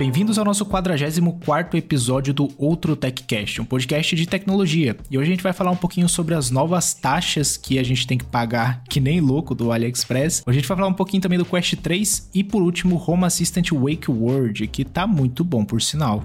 Bem-vindos ao nosso 44 episódio do Outro TechCast, um podcast de tecnologia. E hoje a gente vai falar um pouquinho sobre as novas taxas que a gente tem que pagar, que nem louco, do AliExpress. Hoje a gente vai falar um pouquinho também do Quest 3 e, por último, Home Assistant Wake Word, que tá muito bom, por sinal.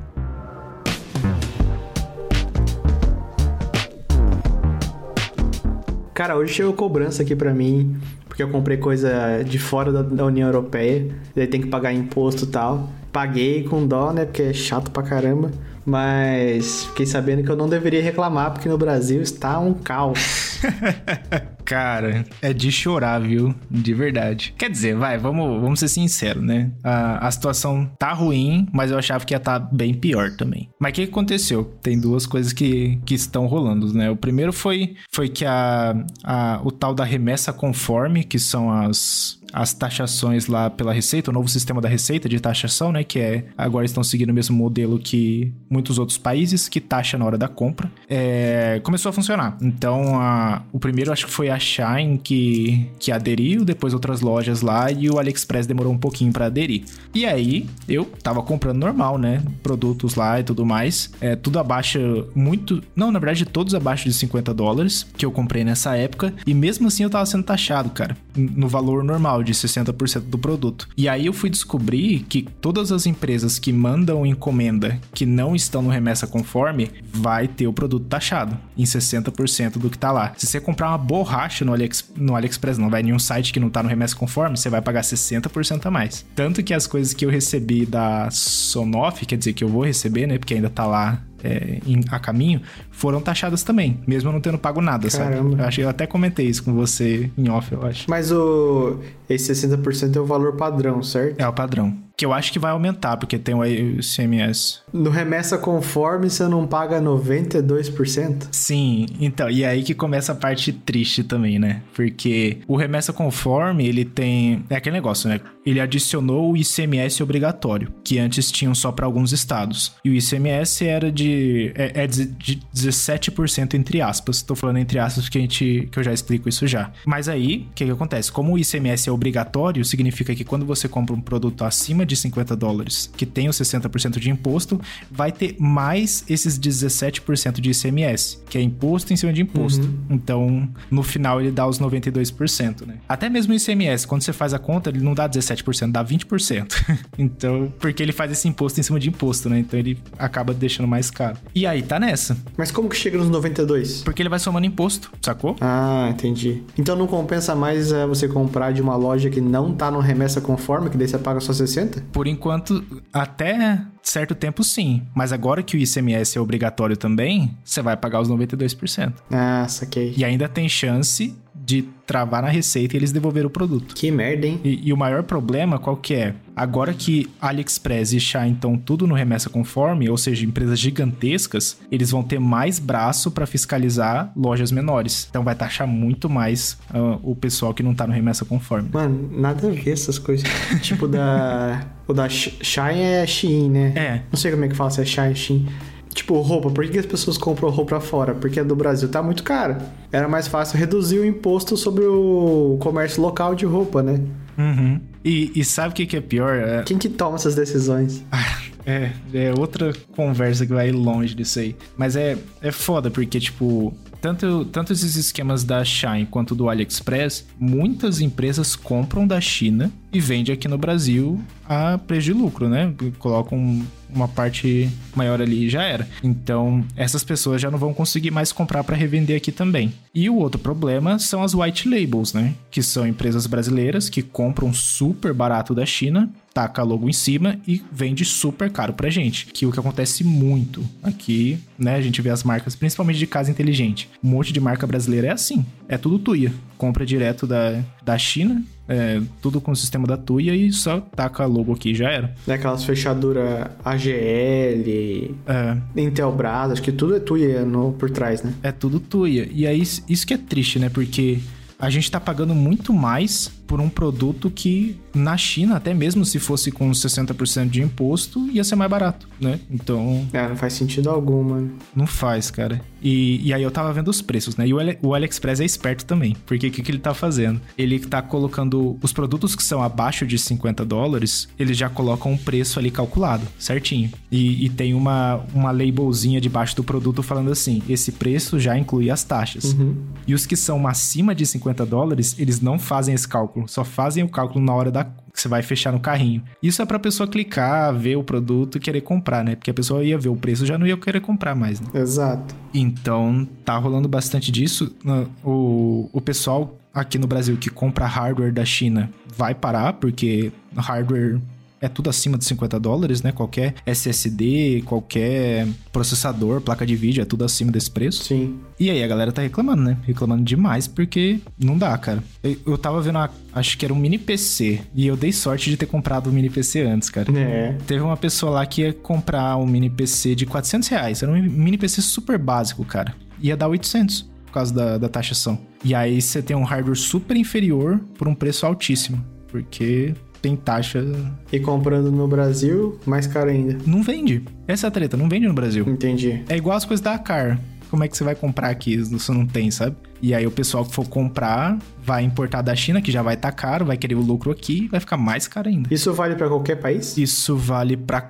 Cara, hoje chegou cobrança aqui para mim, porque eu comprei coisa de fora da, da União Europeia, daí tem que pagar imposto e tal. Paguei com dó, né, porque é chato pra caramba, mas fiquei sabendo que eu não deveria reclamar, porque no Brasil está um caos. Cara, é de chorar, viu? De verdade. Quer dizer, vai, vamos, vamos ser sinceros, né? A, a situação tá ruim, mas eu achava que ia estar tá bem pior também. Mas o que aconteceu? Tem duas coisas que, que estão rolando, né? O primeiro foi, foi que a, a, o tal da remessa conforme, que são as, as taxações lá pela Receita, o novo sistema da Receita de taxação, né? Que é agora estão seguindo o mesmo modelo que muitos outros países, que taxa na hora da compra. É, começou a funcionar. Então, a, o primeiro acho que foi a Shine que, que aderiu, depois outras lojas lá e o AliExpress demorou um pouquinho para aderir. E aí eu tava comprando normal, né? Produtos lá e tudo mais. É tudo abaixo, muito. Não, na verdade, todos abaixo de 50 dólares que eu comprei nessa época. E mesmo assim eu tava sendo taxado, cara, no valor normal de 60% do produto. E aí eu fui descobrir que todas as empresas que mandam encomenda que não estão no remessa conforme vai ter o produto taxado em 60% do que tá lá. Se você comprar uma borracha no, AliEx, no AliExpress, não vai em nenhum site que não tá no remessa conforme, você vai pagar 60% a mais. Tanto que as coisas que eu recebi da Sonoff, quer dizer, que eu vou receber, né? Porque ainda tá lá é, em, a caminho, foram taxadas também, mesmo não tendo pago nada, Caramba. sabe? Eu, acho, eu até comentei isso com você em off, eu acho. Mas o esse 60% é o valor padrão, certo? É o padrão. Que eu acho que vai aumentar, porque tem o ICMS. No remessa conforme, você não paga 92%? Sim, então, e aí que começa a parte triste também, né? Porque o remessa conforme, ele tem. É aquele negócio, né? Ele adicionou o ICMS obrigatório, que antes tinham só para alguns estados. E o ICMS era de. É, é de 17% entre aspas. Tô falando entre aspas porque a gente. que eu já explico isso já. Mas aí, o que, que acontece? Como o ICMS é obrigatório, significa que quando você compra um produto acima de 50 dólares, que tem os 60% de imposto, vai ter mais esses 17% de ICMS, que é imposto em cima de imposto. Uhum. Então, no final, ele dá os 92%, né? Até mesmo o ICMS, quando você faz a conta, ele não dá 17%, dá 20%. então, porque ele faz esse imposto em cima de imposto, né? Então, ele acaba deixando mais caro. E aí, tá nessa. Mas como que chega nos 92? Porque ele vai somando imposto, sacou? Ah, entendi. Então, não compensa mais é, você comprar de uma loja que não tá no remessa conforme, que daí você paga só 60? Por enquanto, até certo tempo sim. Mas agora que o ICMS é obrigatório também, você vai pagar os 92%. Ah, saquei. E ainda tem chance de travar na receita e eles devolveram o produto. Que merda, hein? E, e, o maior problema qual que é? Agora que AliExpress e Shine estão tudo no remessa conforme, ou seja, empresas gigantescas, eles vão ter mais braço para fiscalizar lojas menores. Então vai taxar muito mais uh, o pessoal que não tá no remessa conforme. Mano, nada a ver essas coisas. tipo da... O da Shine é Shein, né? É. Não sei como é que fala se é Shine, Shein. Tipo, roupa, por que as pessoas compram roupa fora? Porque do Brasil tá muito cara. Era mais fácil reduzir o imposto sobre o comércio local de roupa, né? Uhum. E, e sabe o que, que é pior? É... Quem que toma essas decisões? Ah, é, é outra conversa que vai longe disso aí. Mas é, é foda, porque, tipo, tanto, tanto esses esquemas da Shine quanto do AliExpress, muitas empresas compram da China e vendem aqui no Brasil a preço de lucro, né? Colocam uma parte maior ali e já era. Então, essas pessoas já não vão conseguir mais comprar para revender aqui também. E o outro problema são as white labels, né? Que são empresas brasileiras que compram super barato da China taca logo em cima e vende super caro pra gente. Que é o que acontece muito aqui, né? A gente vê as marcas, principalmente de casa inteligente. Um monte de marca brasileira é assim. É tudo tuia. Compra direto da, da China, é, tudo com o sistema da Tuia e só taca logo aqui já era. É aquelas fechaduras AGL, é. Intelbras, acho que tudo é Tuia no, por trás, né? É tudo Tuia. E aí, isso que é triste, né? Porque a gente tá pagando muito mais por um produto que na China, até mesmo se fosse com 60% de imposto, ia ser mais barato, né? Então. É, não faz sentido algum, mano. Não faz, cara. E, e aí eu tava vendo os preços, né? E o, Ali, o AliExpress é esperto também. Porque o que, que ele tá fazendo? Ele tá colocando os produtos que são abaixo de 50 dólares, eles já colocam um preço ali calculado, certinho. E, e tem uma, uma labelzinha debaixo do produto falando assim: esse preço já inclui as taxas. Uhum. E os que são acima de 50 dólares, eles não fazem esse cálculo, só fazem o cálculo na hora da que você vai fechar no carrinho. Isso é pra pessoa clicar, ver o produto e querer comprar, né? Porque a pessoa ia ver o preço já não ia querer comprar mais, né? Exato. Então, tá rolando bastante disso. O, o pessoal aqui no Brasil que compra hardware da China vai parar, porque hardware é tudo acima de 50 dólares, né? Qualquer SSD, qualquer processador, placa de vídeo, é tudo acima desse preço. Sim. E aí a galera tá reclamando, né? Reclamando demais porque não dá, cara. Eu, eu tava vendo, uma, acho que era um mini PC, e eu dei sorte de ter comprado um mini PC antes, cara. É. Teve uma pessoa lá que ia comprar um mini PC de 400 reais. Era um mini PC super básico, cara. Ia dar 800 por causa da, da taxação. E aí você tem um hardware super inferior por um preço altíssimo. Porque tem taxa. E comprando no Brasil, mais caro ainda. Não vende. Essa é a treta, não vende no Brasil. Entendi. É igual as coisas da Car. Como é que você vai comprar aqui se você não tem, sabe? E aí o pessoal que for comprar vai importar da China, que já vai estar tá caro, vai querer o lucro aqui, vai ficar mais caro ainda. Isso vale para qualquer país? Isso vale para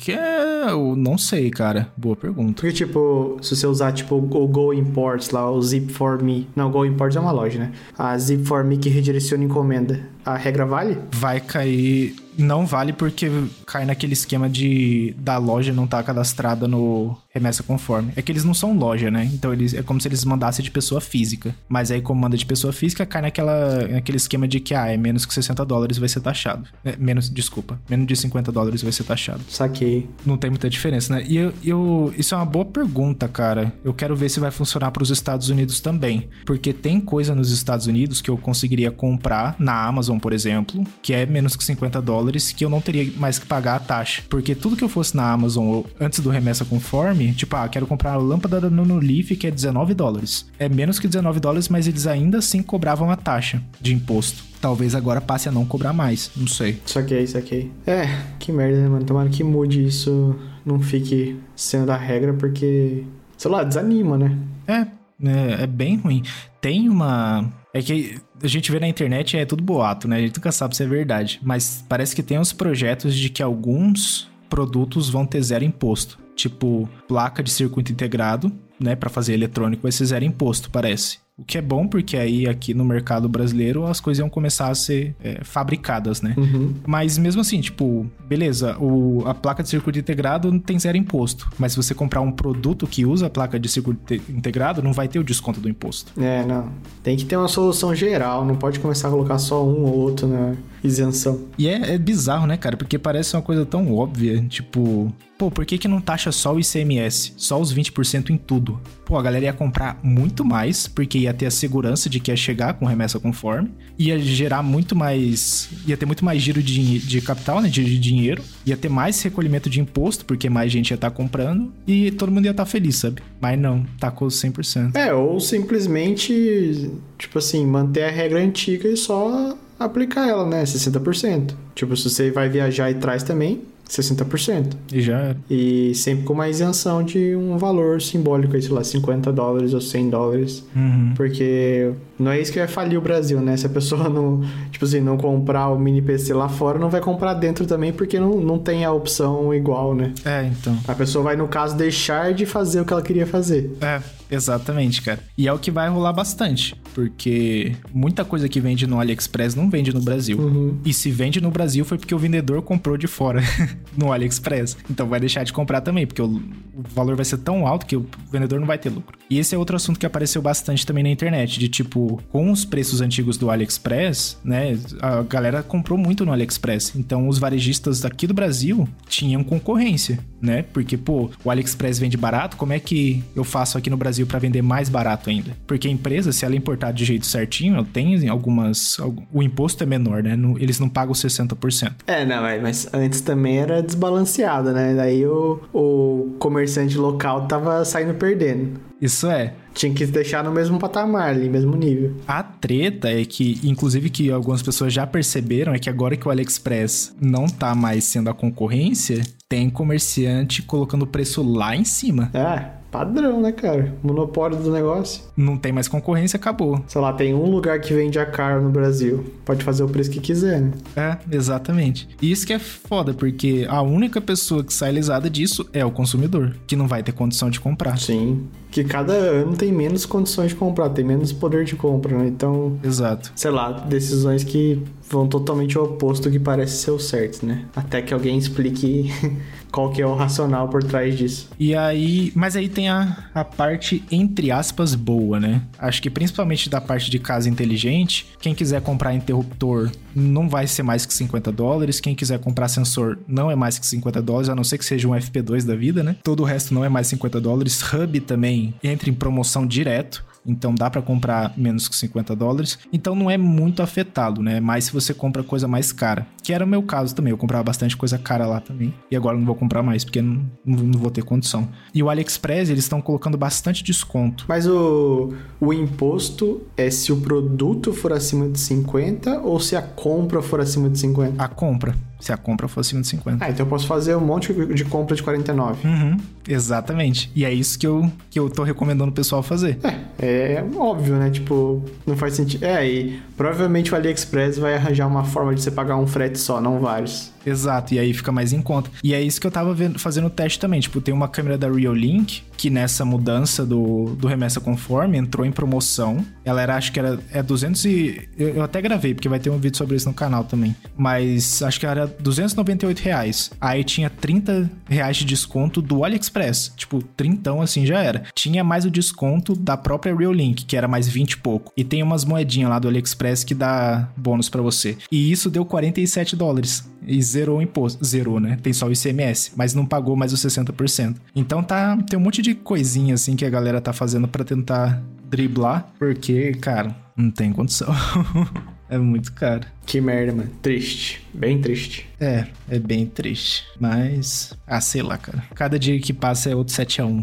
qualquer, eu não sei, cara. Boa pergunta. Porque tipo, se você usar tipo o Go Imports lá, o Zip for Me, não, o Go Imports é uma loja, né? A Zip for Me que redireciona encomenda, a regra vale? Vai cair não vale porque cai naquele esquema de da loja não estar tá cadastrada no remessa conforme. É que eles não são loja, né? Então eles é como se eles mandassem de pessoa física. Mas aí, como manda de pessoa física, cai naquela, naquele esquema de que, ah, é menos que 60 dólares vai ser taxado. É, menos, desculpa, menos de 50 dólares vai ser taxado. Saquei. Não tem muita diferença, né? E eu, eu, isso é uma boa pergunta, cara. Eu quero ver se vai funcionar para os Estados Unidos também. Porque tem coisa nos Estados Unidos que eu conseguiria comprar na Amazon, por exemplo, que é menos que 50 dólares, que eu não teria mais que pagar a taxa. Porque tudo que eu fosse na Amazon antes do remessa conforme, tipo, ah, quero comprar a lâmpada da Nonolife que é 19 dólares. É menos que 19 dólares, mas eles ainda assim cobravam a taxa de imposto. Talvez agora passe a não cobrar mais, não sei. Saquei, saquei. É, que merda, né, mano? Tomara que mude isso, não fique sendo a regra, porque, sei lá, desanima, né? É, é, é bem ruim. Tem uma. É que a gente vê na internet é tudo boato, né? A gente nunca sabe se é verdade. Mas parece que tem uns projetos de que alguns produtos vão ter zero imposto. Tipo, placa de circuito integrado, né? Para fazer eletrônico vai ser zero imposto, parece. O que é bom, porque aí aqui no mercado brasileiro as coisas iam começar a ser é, fabricadas, né? Uhum. Mas mesmo assim, tipo, beleza, o, a placa de circuito integrado não tem zero imposto. Mas se você comprar um produto que usa a placa de circuito integrado, não vai ter o desconto do imposto. É, não. Tem que ter uma solução geral, não pode começar a colocar só um ou outro na isenção. E é, é bizarro, né, cara? Porque parece uma coisa tão óbvia, tipo, pô, por que, que não taxa só o ICMS? Só os 20% em tudo? Pô, a galera ia comprar muito mais, porque ia ter a segurança de que ia chegar com remessa conforme, ia gerar muito mais. ia ter muito mais giro de, de capital, né? De, de dinheiro, ia ter mais recolhimento de imposto, porque mais gente ia estar tá comprando, e todo mundo ia estar tá feliz, sabe? Mas não, tacou 100%. É, ou simplesmente, tipo assim, manter a regra antiga e só aplicar ela, né? 60%. Tipo, se você vai viajar e traz também, 60%. E já era. E sempre com uma isenção de um valor simbólico, sei lá, 50 dólares ou 100 dólares. Uhum. Porque não é isso que vai falir o Brasil, né? Se a pessoa não, tipo assim, não comprar o mini PC lá fora, não vai comprar dentro também, porque não, não tem a opção igual, né? É, então. A pessoa vai, no caso, deixar de fazer o que ela queria fazer. É, exatamente, cara. E é o que vai rolar bastante, porque muita coisa que vende no AliExpress não vende no Brasil. Uhum. E se vende no Brasil foi porque o vendedor comprou de fora no AliExpress. Então vai deixar de comprar também, porque o, o valor vai ser tão alto que o vendedor não vai ter lucro. E esse é outro assunto que apareceu bastante também na internet, de tipo, com os preços antigos do AliExpress, né, a galera comprou muito no AliExpress. Então os varejistas daqui do Brasil tinham concorrência, né? Porque, pô, o AliExpress vende barato, como é que eu faço aqui no Brasil para vender mais barato ainda? Porque a empresa, se ela importar de jeito certinho, tem algumas. O imposto é menor, né? Eles não pagam 60%. É, não, mas antes também era desbalanceado, né? Daí o, o comerciante local tava saindo perdendo. Isso é. Tinha que deixar no mesmo patamar ali, mesmo nível. A treta é que, inclusive, que algumas pessoas já perceberam é que agora que o AliExpress não tá mais sendo a concorrência, tem comerciante colocando o preço lá em cima. É, padrão, né, cara? Monopólio do negócio. Não tem mais concorrência, acabou. Sei lá, tem um lugar que vende a cara no Brasil. Pode fazer o preço que quiser, né? É, exatamente. E isso que é foda, porque a única pessoa que sai lisada disso é o consumidor, que não vai ter condição de comprar. Sim. Que cada ano tem menos condições de comprar, tem menos poder de compra, né? Então, Exato. sei lá, decisões que vão totalmente ao oposto do que parece ser o certo, né? Até que alguém explique qual que é o racional por trás disso. E aí, mas aí tem a, a parte, entre aspas, boa, né? Acho que principalmente da parte de casa inteligente, quem quiser comprar interruptor não vai ser mais que 50 dólares, quem quiser comprar sensor não é mais que 50 dólares, a não ser que seja um FP2 da vida, né? Todo o resto não é mais 50 dólares. Hub também entra em promoção direto. Então dá pra comprar menos que 50 dólares. Então não é muito afetado, né? Mas se você compra coisa mais cara. Que era o meu caso também. Eu comprava bastante coisa cara lá também. E agora não vou comprar mais, porque não, não, não vou ter condição. E o AliExpress, eles estão colocando bastante desconto. Mas o, o imposto é se o produto for acima de 50 ou se a compra for acima de 50? A compra. Se a compra for acima de 50. Ah, então eu posso fazer um monte de compra de 49. Uhum, exatamente. E é isso que eu, que eu tô recomendando o pessoal fazer. É, é óbvio, né? Tipo, não faz sentido. É, e provavelmente o AliExpress vai arranjar uma forma de você pagar um frete só, não vários. Exato, e aí fica mais em conta. E é isso que eu tava vendo, fazendo o teste também. Tipo, tem uma câmera da Reolink, que nessa mudança do, do remessa conforme entrou em promoção. Ela era, acho que era é 200 e... Eu, eu até gravei, porque vai ter um vídeo sobre isso no canal também. Mas acho que era 298 reais. Aí tinha 30 reais de desconto do AliExpress. Tipo, trintão assim já era. Tinha mais o desconto da própria Reolink, que era mais 20 e pouco. E tem umas moedinhas lá do AliExpress que dá bônus pra você. E isso deu 47 dólares zerou o imposto. Zerou, né? Tem só o ICMS, mas não pagou mais os 60%. Então tá, tem um monte de coisinha assim que a galera tá fazendo pra tentar driblar, porque, cara, não tem condição. é muito caro. Que merda, mano. Triste. Bem triste. É, é bem triste. Mas, ah, sei lá, cara. Cada dia que passa é outro 7 a 1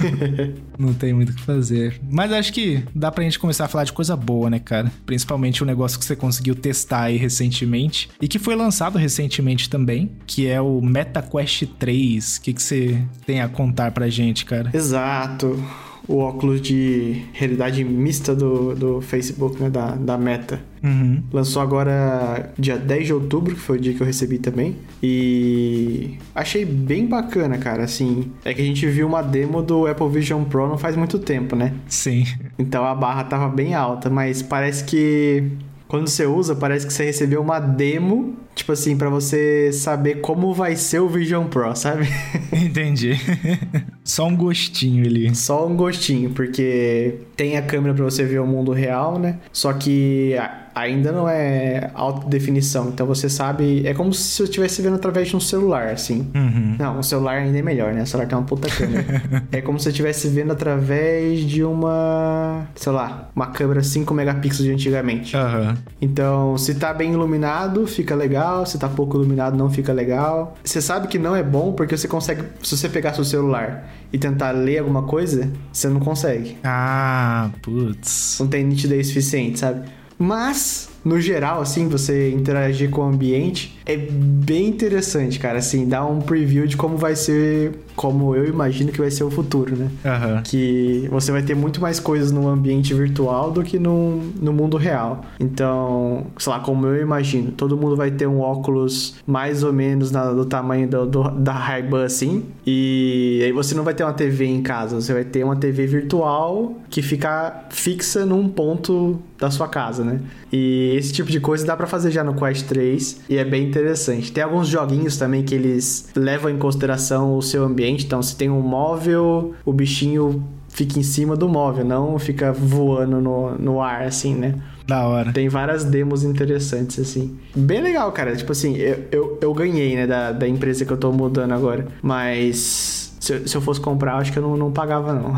Não tem muito o que fazer. Mas acho que dá pra gente começar a falar de coisa boa, né, cara? Principalmente o negócio que você conseguiu testar aí recentemente. E que foi lançado recentemente também, que é o MetaQuest 3. O que, que você tem a contar pra gente, cara? Exato. O óculos de realidade mista do, do Facebook, né? Da, da Meta. Uhum. Lançou agora dia 10 de outubro, que foi o dia que eu recebi também. E achei bem bacana, cara. Assim, é que a gente viu uma demo do Apple Vision Pro não faz muito tempo, né? Sim. Então a barra tava bem alta, mas parece que quando você usa, parece que você recebeu uma demo, tipo assim, para você saber como vai ser o Vision Pro, sabe? Entendi. Só um gostinho ali. Só um gostinho, porque tem a câmera para você ver o mundo real, né? Só que ainda não é alta definição. Então você sabe. É como se eu estivesse vendo através de um celular, assim. Uhum. Não, o celular ainda é melhor, né? O celular tem uma puta câmera. é como se eu estivesse vendo através de uma. Sei lá, uma câmera 5 megapixels de antigamente. Aham. Então, se tá bem iluminado, fica legal. Se tá pouco iluminado, não fica legal. Você sabe que não é bom porque você consegue. Se você pegar seu celular e tentar ler alguma coisa, você não consegue. Ah, putz. Não tem nitidez suficiente, sabe? Mas, no geral, assim, você interagir com o ambiente é bem interessante, cara. Assim, dá um preview de como vai ser, como eu imagino que vai ser o futuro, né? Aham. Que você vai ter muito mais coisas no ambiente virtual do que no, no mundo real. Então, sei lá, como eu imagino, todo mundo vai ter um óculos mais ou menos na- do tamanho do, do- da Ray-Ban, assim. E aí você não vai ter uma TV em casa, você vai ter uma TV virtual que fica fixa num ponto da sua casa, né? E esse tipo de coisa dá pra fazer já no Quest 3 e é bem interessante. Tem alguns joguinhos também que eles levam em consideração o seu ambiente. Então, se tem um móvel, o bichinho fica em cima do móvel, não fica voando no, no ar, assim, né? Da hora. Tem várias demos interessantes, assim. Bem legal, cara. Tipo assim, eu, eu, eu ganhei, né, da, da empresa que eu tô mudando agora. Mas Se, se eu fosse comprar, acho que eu não, não pagava, não.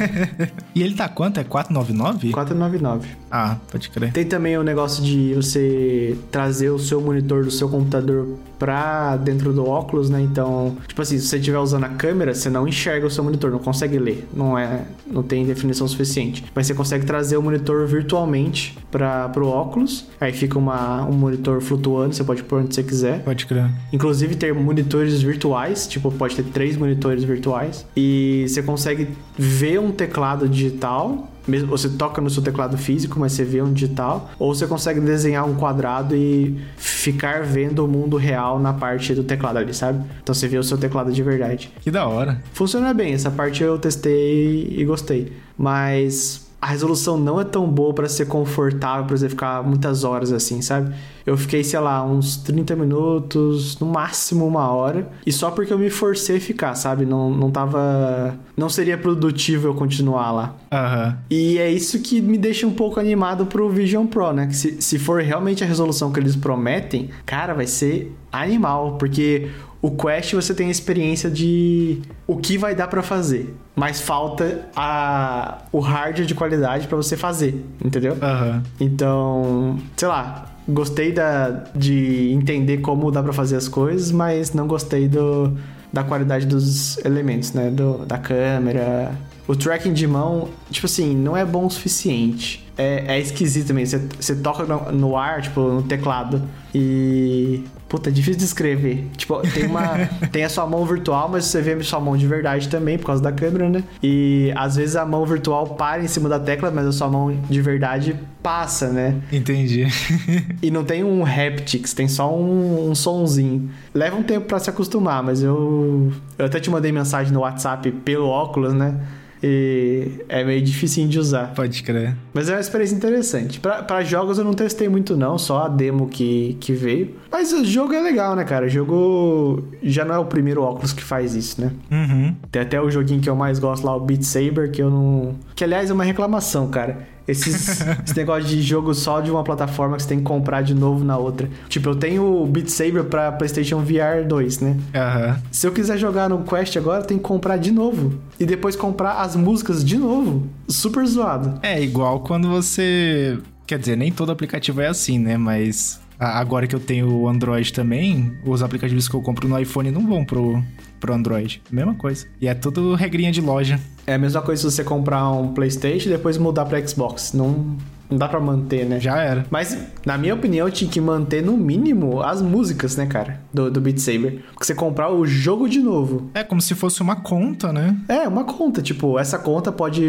e ele tá quanto? É 499? 499. Ah, pode crer. Tem também o negócio de você trazer o seu monitor do seu computador pra dentro do óculos, né? Então, tipo assim, se você estiver usando a câmera, você não enxerga o seu monitor, não consegue ler. Não é, não tem definição suficiente. Mas você consegue trazer o monitor virtualmente para pro óculos. Aí fica uma, um monitor flutuando, você pode pôr onde você quiser. Pode crer. Inclusive ter monitores virtuais, tipo, pode ter três monitores virtuais. E você consegue ver um teclado digital mesmo você toca no seu teclado físico, mas você vê um digital, ou você consegue desenhar um quadrado e ficar vendo o mundo real na parte do teclado ali, sabe? Então você vê o seu teclado de verdade. Que da hora. Funciona bem, essa parte eu testei e gostei. Mas a resolução não é tão boa para ser confortável para você ficar muitas horas assim, sabe? Eu fiquei, sei lá, uns 30 minutos, no máximo uma hora, e só porque eu me forcei a ficar, sabe? Não, não tava. Não seria produtivo eu continuar lá. Aham. E é isso que me deixa um pouco animado pro Vision Pro, né? Que se, se for realmente a resolução que eles prometem, cara, vai ser animal, porque o Quest você tem a experiência de o que vai dar para fazer, mas falta a o hardware de qualidade para você fazer, entendeu? Aham. Então, sei lá, gostei da, de entender como dá para fazer as coisas, mas não gostei do, da qualidade dos elementos, né? Do, da câmera. O tracking de mão, tipo assim, não é bom o suficiente. É, é esquisito também. Você, você toca no, no ar, tipo, no teclado, e Puta, é difícil de escrever. Tipo, tem uma. tem a sua mão virtual, mas você vê a sua mão de verdade também, por causa da câmera, né? E às vezes a mão virtual para em cima da tecla, mas a sua mão de verdade passa, né? Entendi. e não tem um haptics, tem só um, um sonzinho. Leva um tempo para se acostumar, mas eu. Eu até te mandei mensagem no WhatsApp pelo óculos, né? E é meio difícil de usar. Pode crer. Mas é uma experiência interessante. Para jogos eu não testei muito não, só a demo que, que veio. Mas o jogo é legal, né, cara? O jogo já não é o primeiro óculos que faz isso, né? Uhum. Tem até o joguinho que eu mais gosto lá, o Beat Saber, que eu não... Que, aliás, é uma reclamação, cara. Esses, esse negócio de jogo só de uma plataforma que você tem que comprar de novo na outra. Tipo, eu tenho o Beat Saber pra PlayStation VR 2, né? Aham. Se eu quiser jogar no Quest agora, eu tenho que comprar de novo. E depois comprar as músicas de novo. Super zoado. É igual quando você. Quer dizer, nem todo aplicativo é assim, né? Mas agora que eu tenho o Android também, os aplicativos que eu compro no iPhone não vão pro, pro Android. Mesma coisa. E é tudo regrinha de loja. É a mesma coisa se você comprar um PlayStation e depois mudar pra Xbox. Não, não dá pra manter, né? Já era. Mas, na minha opinião, tinha que manter no mínimo as músicas, né, cara? Do, do Beat Saber. Porque você comprar o jogo de novo. É como se fosse uma conta, né? É, uma conta. Tipo, essa conta pode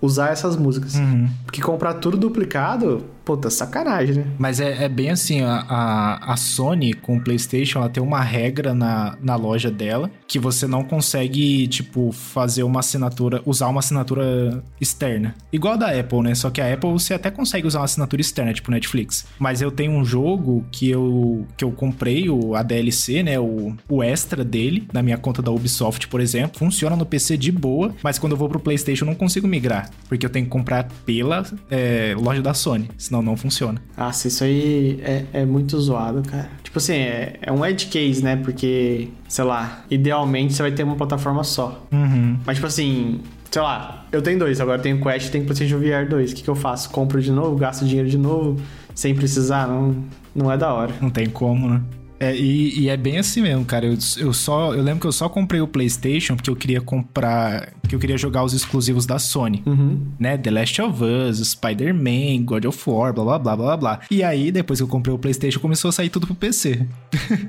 usar essas músicas. Uhum. Porque comprar tudo duplicado, puta, sacanagem, né? Mas é, é bem assim, a, a, a Sony com o PlayStation, ela tem uma regra na, na loja dela que você não consegue, tipo, fazer uma assinatura, usar uma assinatura externa. Igual a da Apple, né? Só que a Apple você até consegue usar uma assinatura externa, tipo Netflix. Mas eu tenho um jogo que eu, que eu comprei, o, a DLC, né? O, o extra dele, na minha conta da Ubisoft, por exemplo. Funciona no PC de boa, mas quando eu vou pro PlayStation eu não consigo migrar. Porque eu tenho que comprar pela é, loja da Sony, senão não funciona. Nossa, isso aí é, é muito zoado, cara. Tipo assim, é, é um edge case, né? Porque, sei lá, idealmente você vai ter uma plataforma só. Uhum. Mas, tipo assim, sei lá, eu tenho dois, agora eu tenho Quest e tenho PlayStation VR 2. O que, que eu faço? Compro de novo, gasto dinheiro de novo, sem precisar? Não, não é da hora. Não tem como, né? É, e, e é bem assim mesmo, cara. Eu, eu só. Eu lembro que eu só comprei o PlayStation porque eu queria comprar. Que eu queria jogar os exclusivos da Sony. Uhum. Né? The Last of Us, Spider-Man, God of War, blá blá blá blá blá. E aí, depois que eu comprei o PlayStation, começou a sair tudo pro PC.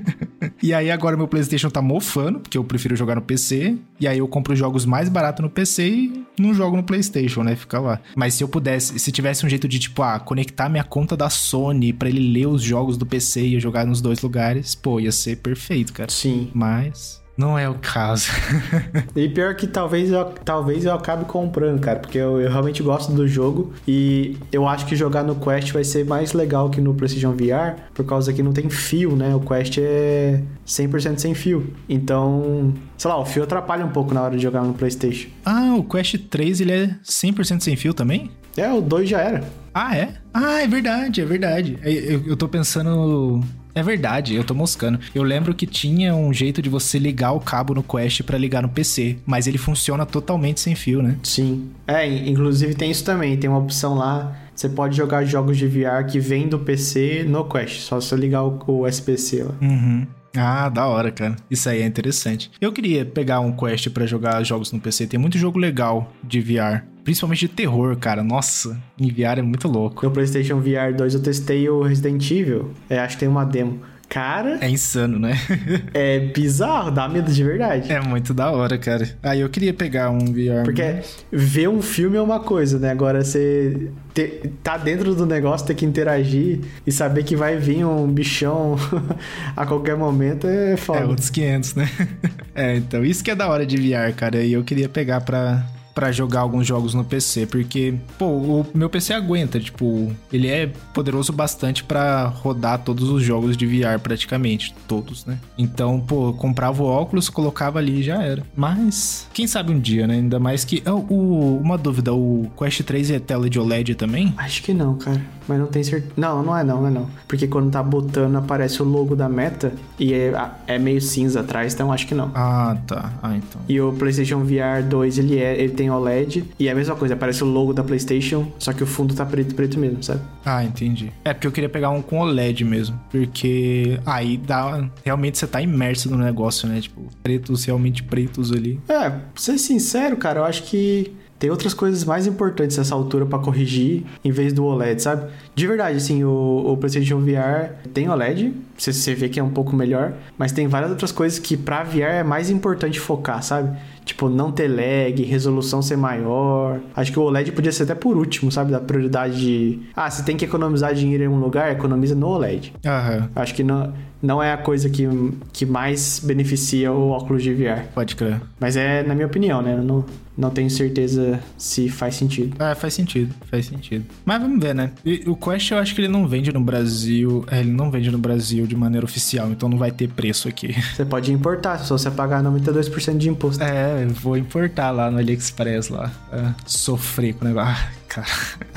e aí, agora meu PlayStation tá mofando, porque eu prefiro jogar no PC. E aí, eu compro jogos mais baratos no PC e não jogo no PlayStation, né? Fica lá. Mas se eu pudesse, se tivesse um jeito de, tipo, ah, conectar minha conta da Sony pra ele ler os jogos do PC e eu jogar nos dois lugares, pô, ia ser perfeito, cara. Sim. Mas. Não é o caso. E pior que talvez eu, talvez eu acabe comprando, cara, porque eu, eu realmente gosto do jogo e eu acho que jogar no Quest vai ser mais legal que no PlayStation VR, por causa que não tem fio, né? O Quest é 100% sem fio. Então, sei lá, o fio atrapalha um pouco na hora de jogar no PlayStation. ah, o Quest 3 ele é 100% sem fio também? É, o 2 já era. Ah, é? Ah, é verdade, é verdade. É, Eu, eu tô pensando É verdade, eu tô moscando. Eu lembro que tinha um jeito de você ligar o cabo no Quest para ligar no PC, mas ele funciona totalmente sem fio, né? Sim. É, inclusive tem isso também, tem uma opção lá, você pode jogar jogos de VR que vem do PC no Quest, só se ligar o, o SPC lá. Uhum. Ah, da hora, cara. Isso aí é interessante. Eu queria pegar um Quest para jogar jogos no PC. Tem muito jogo legal de VR. Principalmente de terror, cara. Nossa, em VR é muito louco. No PlayStation VR 2 eu testei o Resident Evil. É, acho que tem uma demo. Cara. É insano, né? é bizarro, dá medo de verdade. É muito da hora, cara. Aí ah, eu queria pegar um VR. Porque ver um filme é uma coisa, né? Agora você ter, tá dentro do negócio, ter que interagir e saber que vai vir um bichão a qualquer momento é foda. É outros 500, né? é, então isso que é da hora de VR, cara. E eu queria pegar pra para jogar alguns jogos no PC, porque, pô, o meu PC aguenta, tipo, ele é poderoso bastante para rodar todos os jogos de VR praticamente, todos, né? Então, pô, comprava o óculos, colocava ali e já era. Mas, quem sabe um dia, né? Ainda mais que. Oh, o, uma dúvida, o Quest 3 é tela de OLED também? Acho que não, cara. Mas não tem certeza. Não, não é não, não é não. Porque quando tá botando, aparece o logo da meta e é, é meio cinza atrás, então acho que não. Ah, tá. Ah, então. E o PlayStation VR 2, ele é, ele tem OLED e é a mesma coisa, aparece o logo da PlayStation, só que o fundo tá preto, preto mesmo, sabe? Ah, entendi. É porque eu queria pegar um com OLED mesmo, porque aí dá realmente você tá imerso no negócio, né? Tipo, pretos realmente pretos ali. É, pra ser sincero, cara, eu acho que tem outras coisas mais importantes nessa altura para corrigir em vez do OLED, sabe? De verdade, assim, o, o PlayStation VR tem OLED, você, você vê que é um pouco melhor, mas tem várias outras coisas que para VR é mais importante focar, sabe? Tipo, não ter lag, resolução ser maior. Acho que o OLED podia ser até por último, sabe? Da prioridade de. Ah, se tem que economizar dinheiro em um lugar, economiza no OLED. Aham. Acho que não, não é a coisa que, que mais beneficia o óculos de VR. Pode crer. Mas é na minha opinião, né? Eu não, não tenho certeza se faz sentido. É, faz sentido, faz sentido. Mas vamos ver, né? E, o Quest eu acho que ele não vende no Brasil. É, ele não vende no Brasil de maneira oficial, então não vai ter preço aqui. Você pode importar, só você pagar 92% de imposto. É, vou importar lá no AliExpress lá. É, sofrer com o negócio. Ah, cara.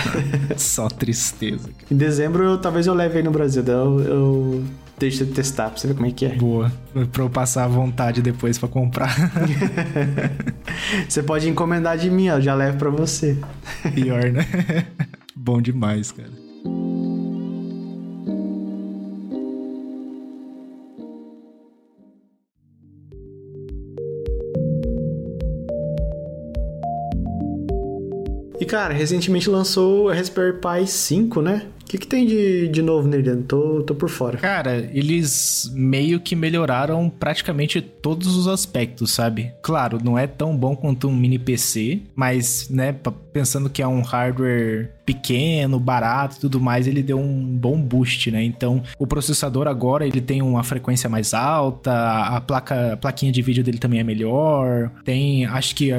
Só tristeza. Cara. Em dezembro, eu, talvez eu leve aí no Brasil. Eu, eu deixo de testar pra você ver como é que é. Boa. Pra eu passar à vontade depois pra comprar. você pode encomendar de mim, ó. Já levo pra você. Pior, né? Bom demais, cara. E cara, recentemente lançou o Raspberry Pi 5, né? O que, que tem de, de novo nele? Tô, tô por fora. Cara, eles meio que melhoraram praticamente todos os aspectos, sabe? Claro, não é tão bom quanto um mini PC, mas, né, pensando que é um hardware pequeno, barato e tudo mais, ele deu um bom boost, né? Então, o processador agora, ele tem uma frequência mais alta, a placa, a plaquinha de vídeo dele também é melhor, tem, acho que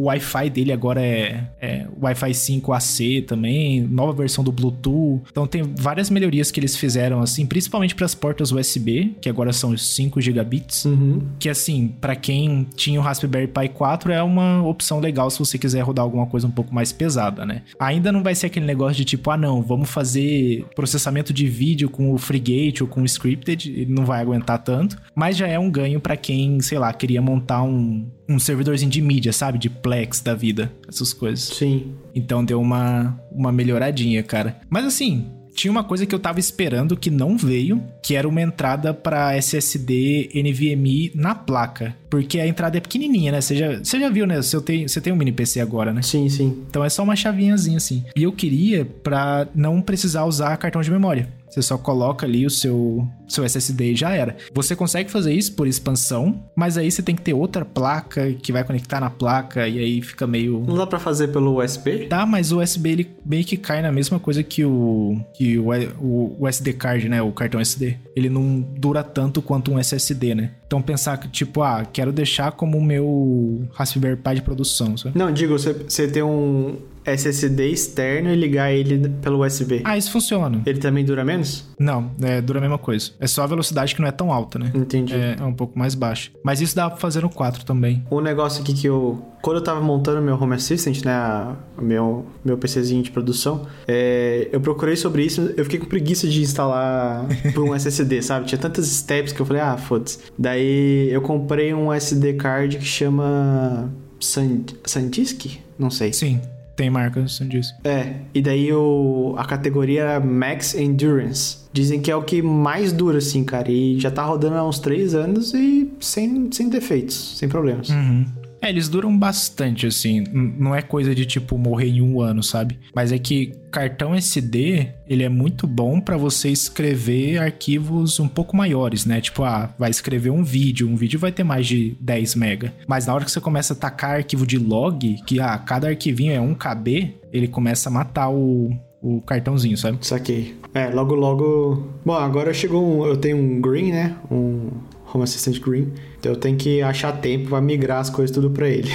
o Wi-Fi dele agora é, é Wi-Fi 5 AC também, nova versão do Bluetooth. Então tem várias melhorias que eles fizeram, assim, principalmente para as portas USB, que agora são 5 gigabits. Uhum. Que, assim, para quem tinha o Raspberry Pi 4, é uma opção legal se você quiser rodar alguma coisa um pouco mais pesada, né? Ainda não vai ser aquele negócio de tipo, ah, não, vamos fazer processamento de vídeo com o FreeGate ou com o Scripted, ele não vai aguentar tanto, mas já é um ganho para quem, sei lá, queria montar um, um servidorzinho de mídia, sabe? De Plex da vida, essas coisas. Sim. Então deu uma, uma melhoradinha, cara. Mas assim, tinha uma coisa que eu tava esperando que não veio, que era uma entrada para SSD NVMe na placa. Porque a entrada é pequenininha, né? Você já, você já viu, né? Você tem, você tem um mini PC agora, né? Sim, sim. Então é só uma chavinhazinha assim. E eu queria para não precisar usar cartão de memória. Você só coloca ali o seu, seu SSD e já era. Você consegue fazer isso por expansão, mas aí você tem que ter outra placa que vai conectar na placa e aí fica meio. Não dá para fazer pelo USB? Dá, mas o USB ele meio que cai na mesma coisa que o que o, o, o SD card, né? O cartão SD. Ele não dura tanto quanto um SSD, né? Então pensar que, tipo, ah, quero deixar como o meu Raspberry Pi de produção, sabe? Não, digo, você, você tem um SSD externo e ligar ele pelo USB. Ah, isso funciona. Ele também dura menos? Não, é, dura a mesma coisa. É só a velocidade que não é tão alta, né? Entendi. É, é um pouco mais baixa. Mas isso dá pra fazer no 4 também. Um negócio aqui que eu. Quando eu tava montando meu Home Assistant, né? a- meu, meu PCzinho de produção, é, eu procurei sobre isso. Eu fiquei com preguiça de instalar por um SSD, sabe? Tinha tantas steps que eu falei, ah, foda-se. Daí eu comprei um SD card que chama. San, Sandisk? Não sei. Sim, tem marca, você disse. É, e daí o, a categoria era Max Endurance. Dizem que é o que mais dura, assim, cara. E já tá rodando há uns 3 anos e sem, sem defeitos, sem problemas. Uhum. É, eles duram bastante, assim. Não é coisa de, tipo, morrer em um ano, sabe? Mas é que cartão SD, ele é muito bom pra você escrever arquivos um pouco maiores, né? Tipo, ah, vai escrever um vídeo. Um vídeo vai ter mais de 10 mega. Mas na hora que você começa a tacar arquivo de log, que, ah, cada arquivinho é 1 KB, ele começa a matar o, o cartãozinho, sabe? Saquei. É, logo, logo. Bom, agora chegou um. Eu tenho um Green, né? Um Home Assistant Green. Então eu tenho que achar tempo pra migrar as coisas tudo pra ele.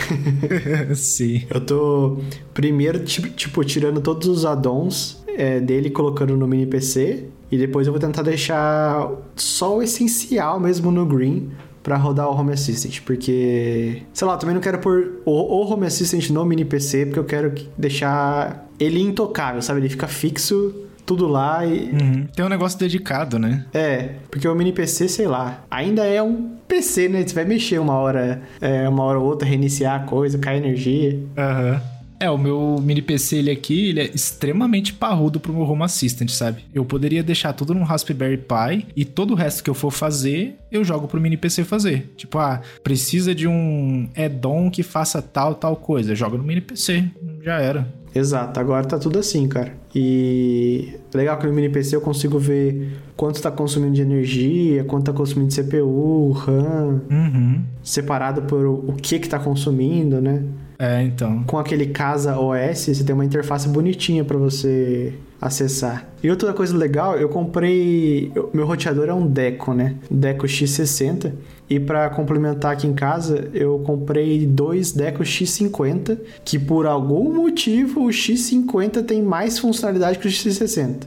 Sim. eu tô primeiro, ti- tipo, tirando todos os add-ons é, dele e colocando no mini PC. E depois eu vou tentar deixar só o essencial mesmo no Green pra rodar o Home Assistant, porque sei lá, eu também não quero pôr o, o Home Assistant no mini PC, porque eu quero que- deixar ele intocável, sabe? Ele fica fixo tudo lá e Uhum. Tem um negócio dedicado, né? é, porque o mini PC, sei lá, ainda é um PC, né? Você vai mexer uma hora, é, uma hora ou outra, reiniciar a coisa, cair energia. Aham. É, o meu mini PC, ele aqui, ele é extremamente parrudo pro meu Home Assistant, sabe? Eu poderia deixar tudo num Raspberry Pi e todo o resto que eu for fazer, eu jogo pro mini PC fazer. Tipo, ah, precisa de um add-on que faça tal, tal coisa. Joga no mini PC, já era. Exato, agora tá tudo assim, cara. E legal que no mini PC eu consigo ver quanto tá consumindo de energia, quanto tá consumindo de CPU, RAM, Uhum. separado por o que que tá consumindo, né? É, então. Com aquele Casa OS, você tem uma interface bonitinha pra você acessar. E outra coisa legal, eu comprei. eu- meu roteador é um Deco, né? Deco X60. E pra complementar aqui em casa, eu comprei dois Deco X50, que por algum motivo o X50 tem mais funcionalidade que o X60.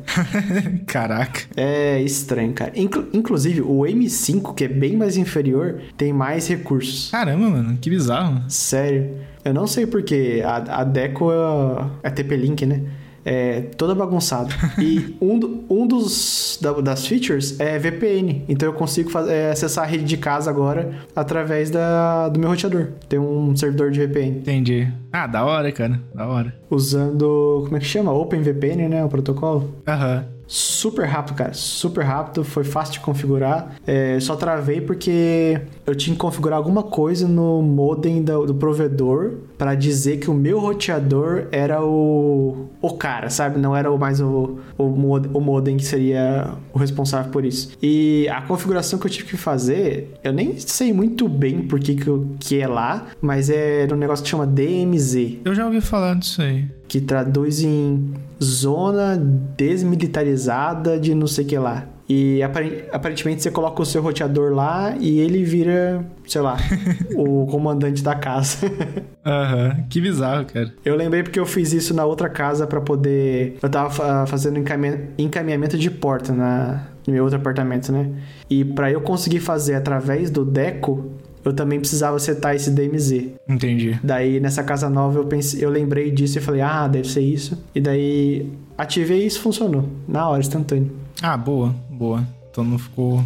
Caraca. É estranho, cara. Inclu- inclusive, o M5, que é bem mais inferior, tem mais recursos. Caramba, mano, que bizarro. Sério. Eu não sei porque a, a Deco é, é TP-Link, né? É toda bagunçada. e um, do- um dos da- das features é VPN. Então eu consigo é, acessar a rede de casa agora através da, do meu roteador. Tem um servidor de VPN. Entendi. Ah, da hora, cara. Da hora. Usando. Como é que chama? OpenVPN, né? O protocolo. Aham. Super rápido, cara. Super rápido. Foi fácil de configurar. É, só travei porque eu tinha que configurar alguma coisa no modem do, do provedor para dizer que o meu roteador era o, o cara, sabe? Não era o mais o, o, mod- o modem que seria o responsável por isso. E a configuração que eu tive que fazer, eu nem sei muito bem por que, que, eu- que é lá, mas é um negócio que chama DMZ Eu já ouvi falar disso aí. que traduz em zona desmilitarizada de não sei o que lá. E apare- aparentemente você coloca o seu roteador lá e ele vira, sei lá, o comandante da casa. Aham. Que bizarro, cara. Eu lembrei porque eu fiz isso na outra casa pra poder. Eu tava fa- fazendo encaminha- encaminhamento de porta na, no meu outro apartamento, né? E pra eu conseguir fazer através do Deco, eu também precisava setar esse DMZ. Entendi. Daí nessa casa nova eu pensei, eu lembrei disso e falei, ah, deve ser isso. E daí ativei e isso funcionou. Na hora, instantâneo. Ah, boa, boa. Então não ficou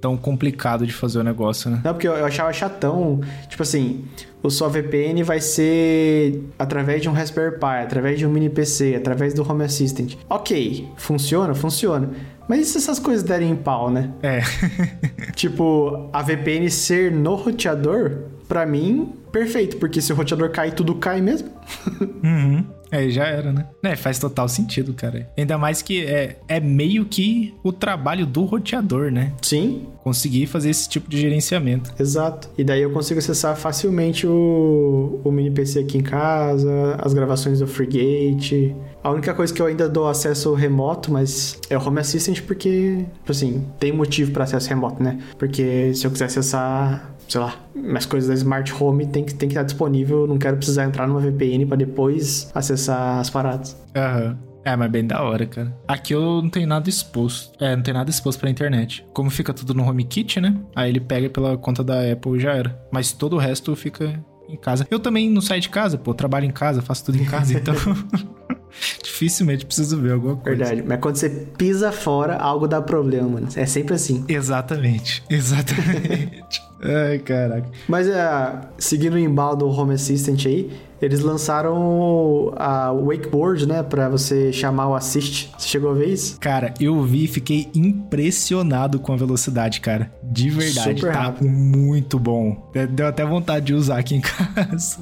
tão complicado de fazer o negócio, né? Não, porque eu, eu achava chatão. Tipo assim, o sua VPN vai ser através de um Raspberry Pi, através de um mini PC, através do Home Assistant. Ok, funciona, funciona. Mas e se essas coisas derem em pau, né? É. Tipo, a VPN ser no roteador, pra mim, perfeito, porque se o roteador cair, tudo cai mesmo. uhum. É, já era, né? É, faz total sentido, cara. Ainda mais que é, é meio que o trabalho do roteador, né? Sim, Conseguir fazer esse tipo de gerenciamento. Exato. E daí eu consigo acessar facilmente o, o mini PC aqui em casa, as gravações do Freegate. A única coisa que eu ainda dou acesso remoto, mas é o Home Assistant porque, tipo assim, tem motivo para acesso remoto, né? Porque se eu quiser acessar sei lá, minhas coisas da Smart Home tem que, tem que estar disponível. Não quero precisar entrar numa VPN para depois acessar as paradas. Aham. Uhum. É, mas bem da hora, cara. Aqui eu não tenho nada exposto. É, não tem nada exposto pra internet. Como fica tudo no HomeKit, né? Aí ele pega pela conta da Apple e já era. Mas todo o resto fica em casa. Eu também não saio de casa, pô. Trabalho em casa, faço tudo em casa, então... Dificilmente preciso ver alguma coisa. Verdade, mas quando você pisa fora, algo dá problema, mano. É sempre assim. Exatamente, exatamente. Ai, caraca. Mas uh, seguindo o embalo do Home Assistant aí, eles lançaram a Wakeboard, né? Pra você chamar o Assist. Você chegou a ver isso? Cara, eu vi e fiquei impressionado com a velocidade, cara. De verdade, Super tá rápido. muito bom. Deu até vontade de usar aqui em casa.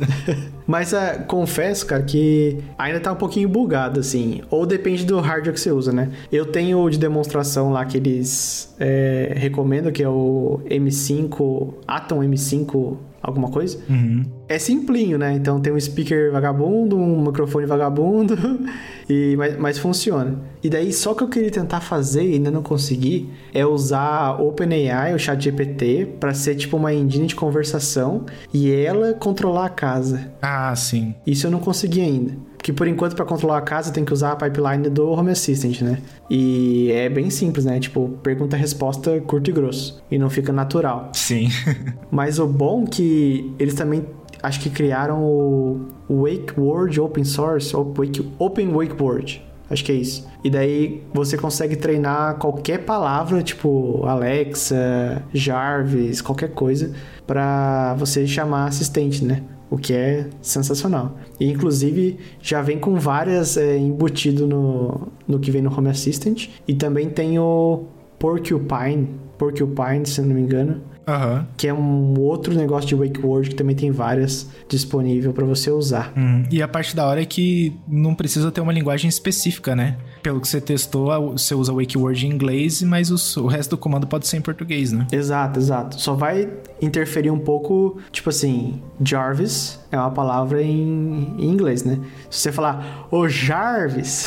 Mas uh, confesso, cara, que ainda tá um pouquinho bugado, assim. Ou depende do hardware que você usa, né? Eu tenho o de demonstração lá que eles é, recomendam, que é o M5, Atom M5 alguma coisa. Uhum. É simplinho, né? Então tem um speaker vagabundo, um microfone vagabundo, e, mas, mas funciona. E daí só que eu queria tentar fazer e ainda não consegui é usar OpenAI, o chat GPT, para ser tipo uma engine de conversação e ela controlar a casa. Ah, sim. Isso eu não consegui ainda que por enquanto para controlar a casa tem que usar a pipeline do Home Assistant, né? E é bem simples, né? Tipo, pergunta-resposta curto e grosso e não fica natural. Sim. Mas o bom é que eles também acho que criaram o Wakeboard Open Source, Open Wakeboard. Acho que é isso. E daí você consegue treinar qualquer palavra, tipo Alexa, Jarvis, qualquer coisa, para você chamar assistente, né? O que é sensacional. E inclusive já vem com várias é, embutido no, no que vem no Home Assistant. E também tem o Porcupine, Porcupine, se não me engano, Uhum. Que é um outro negócio de Wake Word que também tem várias disponível para você usar. Uhum. E a parte da hora é que não precisa ter uma linguagem específica, né? Pelo que você testou, você usa Wake Word em inglês, mas os, o resto do comando pode ser em português, né? Exato, exato. Só vai interferir um pouco, tipo assim, Jarvis é uma palavra em, em inglês, né? Se você falar, ô Jarvis.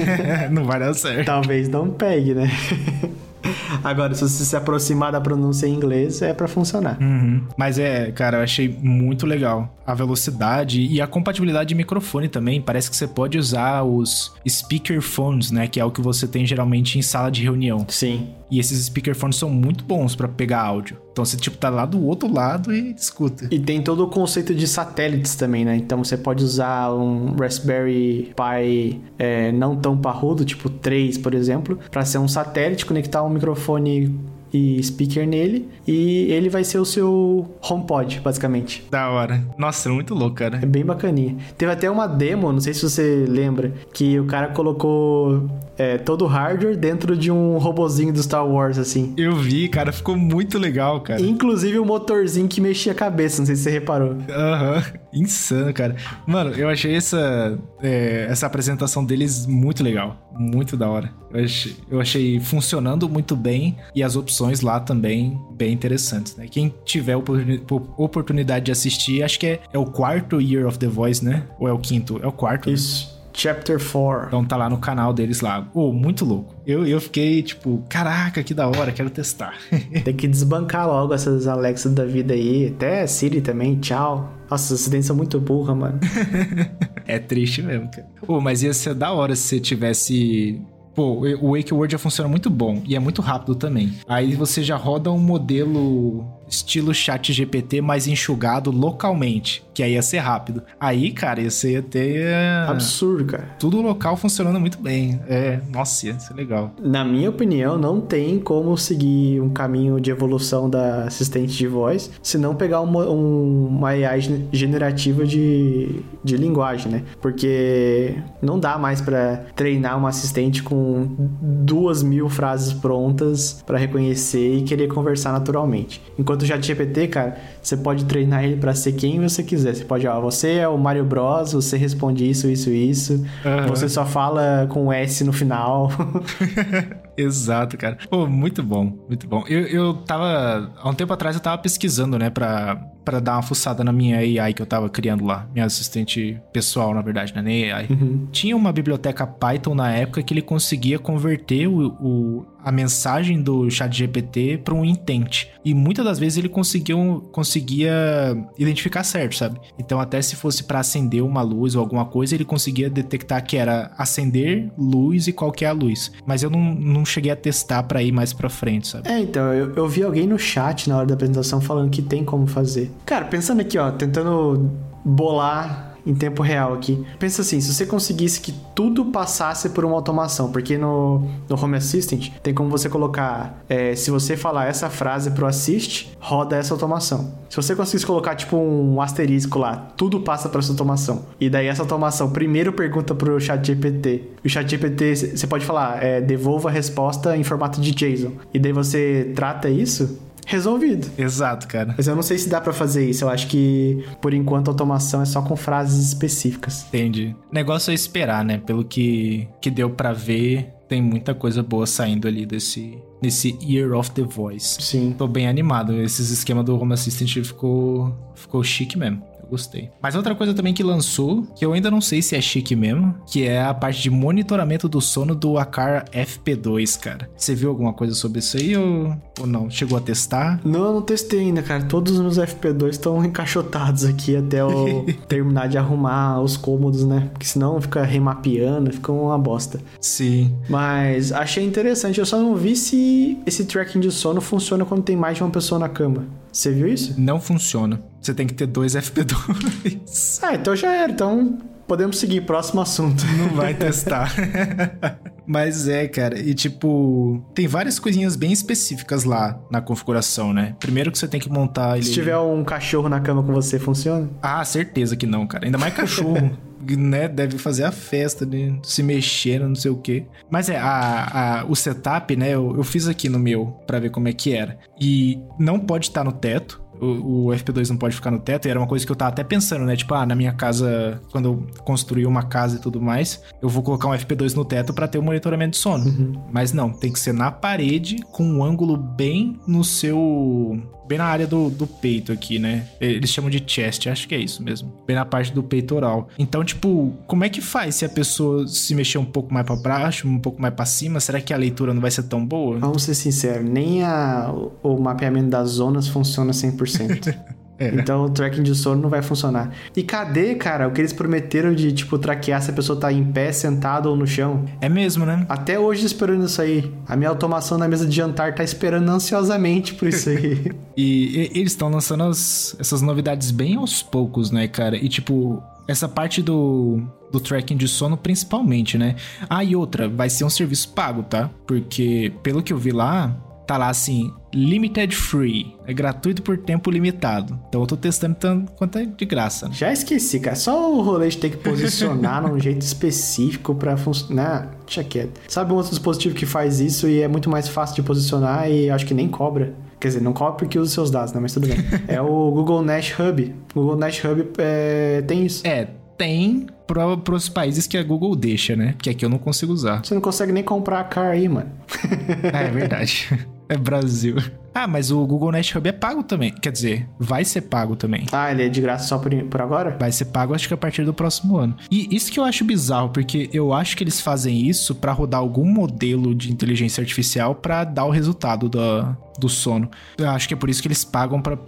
não vai dar certo. Talvez não pegue, né? Agora, se você se aproximar da pronúncia em inglês, é para funcionar. Uhum. Mas é, cara, eu achei muito legal a velocidade e a compatibilidade de microfone também. Parece que você pode usar os speakerphones, né? Que é o que você tem geralmente em sala de reunião. Sim. E esses speakerphones são muito bons para pegar áudio. Então você, tipo, tá lá do outro lado e escuta. E tem todo o conceito de satélites também, né? Então você pode usar um Raspberry Pi é, não tão parrudo, tipo 3, por exemplo, para ser um satélite, conectar um microfone e speaker nele e ele vai ser o seu HomePod, basicamente. Da hora. Nossa, muito louco, cara. É bem bacaninha. Teve até uma demo, não sei se você lembra, que o cara colocou é, todo o hardware dentro de um robozinho do Star Wars, assim. Eu vi, cara, ficou muito legal, cara. Inclusive o motorzinho que mexia a cabeça, não sei se você reparou. Aham, uhum. Insano, cara. Mano, eu achei essa, é, essa apresentação deles muito legal, muito da hora. Eu achei, eu achei funcionando muito bem e as opções lá também bem interessantes, né? Quem tiver oportunidade de assistir, acho que é, é o quarto Year of the Voice, né? Ou é o quinto? É o quarto. Né? Isso. Né? Chapter 4. Então tá lá no canal deles lá. Oh, muito louco. Eu, eu fiquei tipo, caraca, que da hora, quero testar. Tem que desbancar logo essas Alexa da vida aí. Até Siri também, tchau. Nossa, os acidentes são muito burra, mano. é triste mesmo, cara. Oh, mas ia ser da hora se você tivesse Pô, o Wake Word já funciona muito bom e é muito rápido também. Aí você já roda um modelo estilo chat GPT mais enxugado localmente, que aí ia ser rápido. Aí, cara, ia ser até... Absurdo, cara. Tudo local funcionando muito bem. É, nossa, ia ser legal. Na minha opinião, não tem como seguir um caminho de evolução da assistente de voz se não pegar uma, um, uma AI generativa de, de linguagem, né? Porque não dá mais para treinar uma assistente com duas mil frases prontas para reconhecer e querer conversar naturalmente. Enquanto Enquanto o ChatGPT, cara, você pode treinar ele para ser quem você quiser. Você pode, ó, você é o Mario Bros, você responde isso, isso, isso. Uhum. Você só fala com S no final. Exato, cara. Pô, muito bom, muito bom. Eu, eu tava. Há um tempo atrás eu tava pesquisando, né, pra, pra dar uma fuçada na minha AI que eu tava criando lá. Minha assistente pessoal, na verdade, né? Nem AI. Uhum. Tinha uma biblioteca Python na época que ele conseguia converter o, o a mensagem do chat GPT para um intent. E muitas das vezes ele conseguia, conseguia identificar certo, sabe? Então até se fosse para acender uma luz ou alguma coisa, ele conseguia detectar que era acender luz e qual que é a luz. Mas eu não, não cheguei a testar para ir mais para frente, sabe? É, então, eu, eu vi alguém no chat na hora da apresentação falando que tem como fazer. Cara, pensando aqui, ó, tentando bolar em tempo real aqui. Pensa assim, se você conseguisse que tudo passasse por uma automação, porque no, no Home Assistant tem como você colocar, é, se você falar essa frase pro Assist, roda essa automação. Se você conseguisse colocar tipo um asterisco lá, tudo passa para essa automação. E daí essa automação primeiro pergunta pro chat GPT. O chat GPT, você pode falar, é, devolva a resposta em formato de JSON. E daí você trata isso resolvido. Exato, cara. Mas eu não sei se dá para fazer isso. Eu acho que, por enquanto, a automação é só com frases específicas. Entendi. O negócio é esperar, né? Pelo que, que deu para ver, tem muita coisa boa saindo ali desse, nesse Year of the Voice. Sim. Tô bem animado. Esses esquema do Home Assistant ficou, ficou chique mesmo gostei. Mas outra coisa também que lançou, que eu ainda não sei se é chique mesmo, que é a parte de monitoramento do sono do Acar FP2, cara. Você viu alguma coisa sobre isso aí ou, ou não? Chegou a testar? Não, eu não testei ainda, cara. Todos os meus FP2 estão encaixotados aqui até eu terminar de arrumar os cômodos, né? Porque senão fica remapeando, fica uma bosta. Sim. Mas achei interessante. Eu só não vi se esse tracking de sono funciona quando tem mais de uma pessoa na cama. Você viu isso? Não funciona. Você tem que ter dois FP2. Ah, então já era. Então podemos seguir. Próximo assunto. Não vai testar. Mas é, cara. E tipo, tem várias coisinhas bem específicas lá na configuração, né? Primeiro que você tem que montar ele. Se tiver um cachorro na cama com você, funciona? Ah, certeza que não, cara. Ainda mais cachorro. né, deve fazer a festa, né, se mexendo, não sei o que. Mas é, a, a, o setup, né, eu, eu fiz aqui no meu para ver como é que era. E não pode estar no teto, o, o, FP2 não pode ficar no teto, e era uma coisa que eu tava até pensando, né? Tipo, ah, na minha casa, quando eu construir uma casa e tudo mais, eu vou colocar um FP2 no teto para ter o um monitoramento de sono. Uhum. Mas não, tem que ser na parede, com um ângulo bem no seu bem na área do, do peito aqui, né? Eles chamam de chest, acho que é isso mesmo. Bem na parte do peitoral. Então, tipo, como é que faz se a pessoa se mexer um pouco mais para baixo, um pouco mais para cima? Será que a leitura não vai ser tão boa? Vamos ser sinceros, nem a, o mapeamento das zonas funciona 100%. É. Então o tracking de sono não vai funcionar. E cadê, cara, o que eles prometeram de, tipo, traquear se a pessoa tá em pé, sentado ou no chão? É mesmo, né? Até hoje esperando isso aí. A minha automação na mesa de jantar tá esperando ansiosamente por isso aí. e, e, eles estão lançando as, essas novidades bem aos poucos, né, cara? E, tipo, essa parte do, do tracking de sono principalmente, né? Ah, e outra, vai ser um serviço pago, tá? Porque, pelo que eu vi lá, tá lá assim, limited free, é gratuito por tempo limitado. Então eu tô testando tanto quanto é de graça. Né? Já esqueci, cara. Só o rolê de ter que posicionar num jeito específico para funcionar. Deixa quieto. Sabe um outro dispositivo que faz isso e é muito mais fácil de posicionar e acho que nem cobra? Quer dizer, não cobra porque usa seus dados, né? Mas tudo bem. é o Google Nash Hub. O Google Nash Hub é... tem isso. É, tem para os países que a Google deixa, né? Que aqui eu não consigo usar. Você não consegue nem comprar a car aí, mano. é, é verdade. É Brasil. Ah, mas o Google Nest Hub é pago também. Quer dizer, vai ser pago também. Ah, ele é de graça só por, por agora? Vai ser pago, acho que a partir do próximo ano. E isso que eu acho bizarro, porque eu acho que eles fazem isso para rodar algum modelo de inteligência artificial para dar o resultado do, do sono. Eu acho que é por isso que eles pagam para